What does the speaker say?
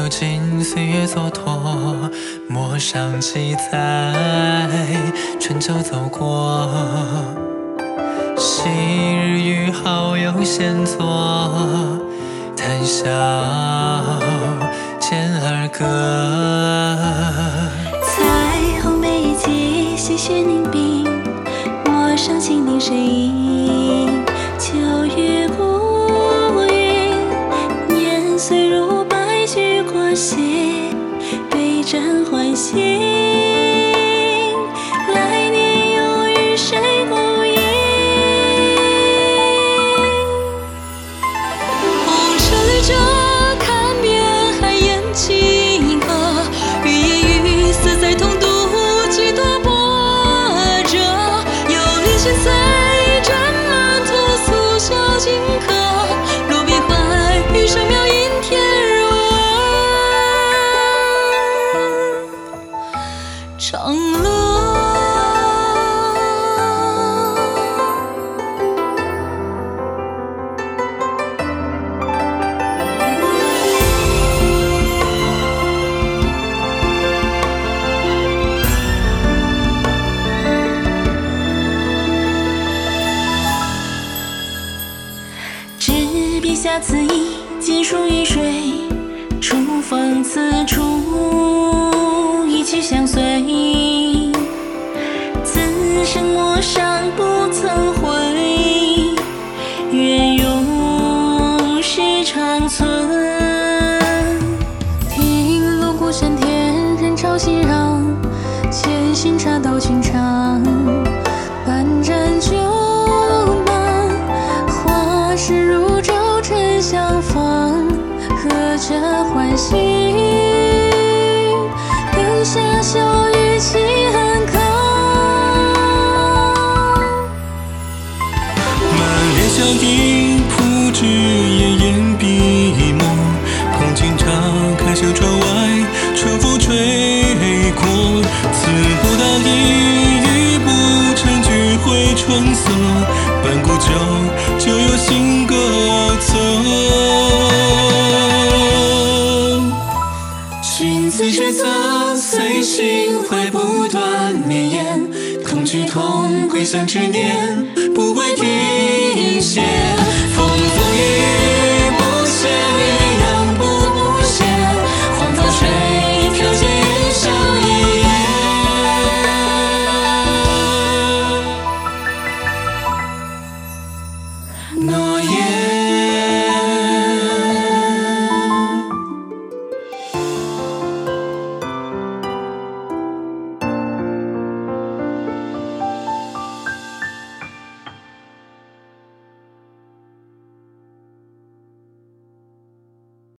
湖，看你有尽岁月蹉跎，陌上七载，春秋走过。昔日与好友闲坐，谈笑间儿歌。彩虹每一季，细雪凝冰，陌上青柠水影，秋雨驹过隙，对枕欢喜。来年又与谁共饮？红尘旅者，看遍海晏清河，欲言欲色在同渡几多波折。游历千岁，沾满屠苏小荆长乐。执笔下此意，尽数于水。初逢此处，熙攘，千行茶道寻常。半盏酒满，花事如朝晨相逢，合着欢喜。灯下笑语齐安康。满脸笑意，春色，半壶酒，就有新歌奏。寻此绝色，随心怀不断绵延，同去同归相执念，不会停歇。No, you.